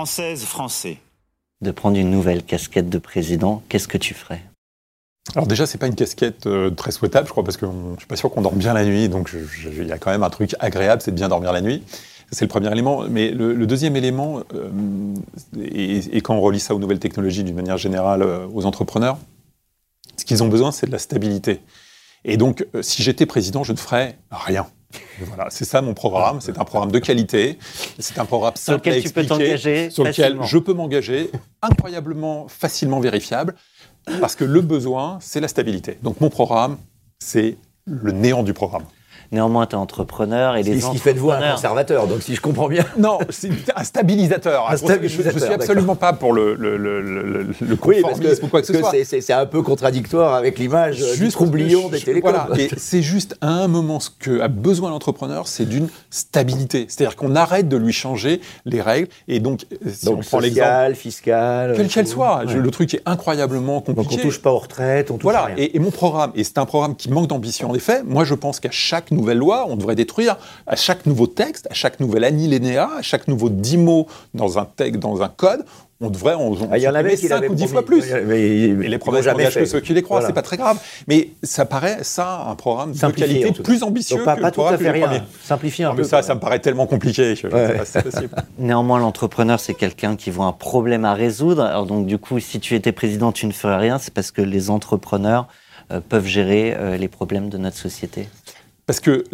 Française, Français. De prendre une nouvelle casquette de président, qu'est-ce que tu ferais? Alors déjà, c'est pas une casquette euh, très souhaitable, je crois, parce que je suis pas sûr qu'on dorme bien la nuit, donc il y a quand même un truc agréable, c'est de bien dormir la nuit. C'est le premier élément. Mais le, deuxième élément, euh, et, quand on relie ça aux nouvelles technologies d'une manière générale euh, aux entrepreneurs, ce qu'ils ont besoin, c'est de la stabilité. Et donc, si j'étais président, je ne ferais rien. Voilà, c'est ça mon programme. C'est un programme de qualité. C'est un programme simple sur lequel tu peux t'engager, sur lequel je peux m'engager, incroyablement facilement vérifiable, parce que le besoin, c'est la stabilité. Donc mon programme, c'est le néant du programme. Néanmoins, tu es entrepreneur et les ce qui fait de vous un conservateur, donc si je comprends bien. Non, c'est un stabilisateur. Un stabilisateur je, ne suis absolument pas pour le, le, le, le conformisme ou quoi que, ce soit. C'est un peu contradictoire avec l'image du troublion des télécoms. Voilà, et c'est juste à un moment ce que a besoin l'entrepreneur, c'est d'une stabilité. C'est-à-dire qu'on arrête de lui changer les règles. Et donc, si donc on prend l'exemple. fiscal. Quelle qu'elle soit. Le truc est incroyablement compliqué. Donc on touche pas aux retraites, on touche voilà. rien. Et, et mon programme, et c'est un programme qui manque d'ambition en effet, moi je pense qu'à chaque nouvelle loi, on devrait détruire à chaque nouveau texte, à chaque nouvel anilénéa, à chaque nouveau dix mots dans un texte, dans un code, on devrait on, ah, il y en avait 5 ou 10 fois plus. et les promesses n'engagent que ceux qui les croient, c'est pas très grave. Mais ça paraît, ça, un programme de qualité plus ambitieux Donc pas, que pas le tout à fait rien. Simplifier un peu. Mais ça, ça me paraît tellement compliqué que c'est possible. Néanmoins, l'entrepreneur, c'est quelqu'un qui voit un problème à résoudre. Alors donc, du coup, si tu étais président, tu ne ferais rien. C'est parce que les entrepreneurs euh, peuvent gérer euh, les problèmes de notre société. Parce que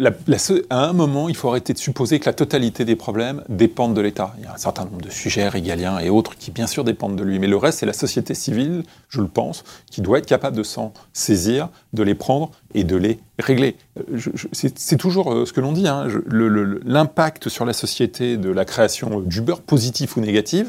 à un moment, il faut arrêter de supposer que la totalité des problèmes dépendent de l'État. Il y a un certain nombre de sujets régaliens et autres qui, bien sûr, dépendent de lui. Mais le reste, c'est la société civile, je le pense, qui doit être capable de s'en saisir, de les prendre et de les régler. C'est toujours euh, ce que l'on dit. Hein. L'impact sur la société de la création d'Uber, positif ou négatif,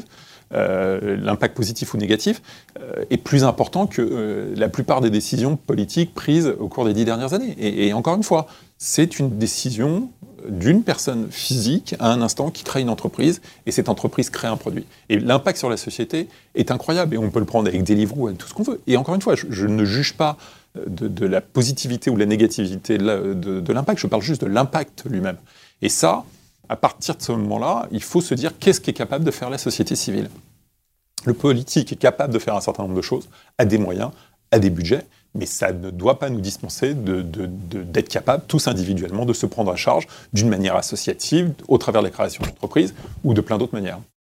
euh, l'impact positif ou négatif euh, est plus important que la plupart des décisions politiques prises au cours des dix dernières années. et encore une fois, c'est une décision d'une personne physique à un instant qui crée une entreprise et cette entreprise crée un produit. Et l'impact sur la société est incroyable et on peut le prendre avec des livres ou avec tout ce qu'on veut. Et encore une fois, je, ne juge pas euh, de, la positivité ou la négativité de, l'impact, je parle juste de l'impact lui-même. Et ça, à partir de ce moment-là, il faut se dire qu'est-ce qui est capable de faire la société civile. Le politique est capable de faire un certain nombre de choses, a des moyens, a des budgets, mais ça ne doit pas nous dispenser d'être capables, tous individuellement, de se prendre à charge d'une manière associative, au travers de la création d'entreprises ou de plein d'autres manières.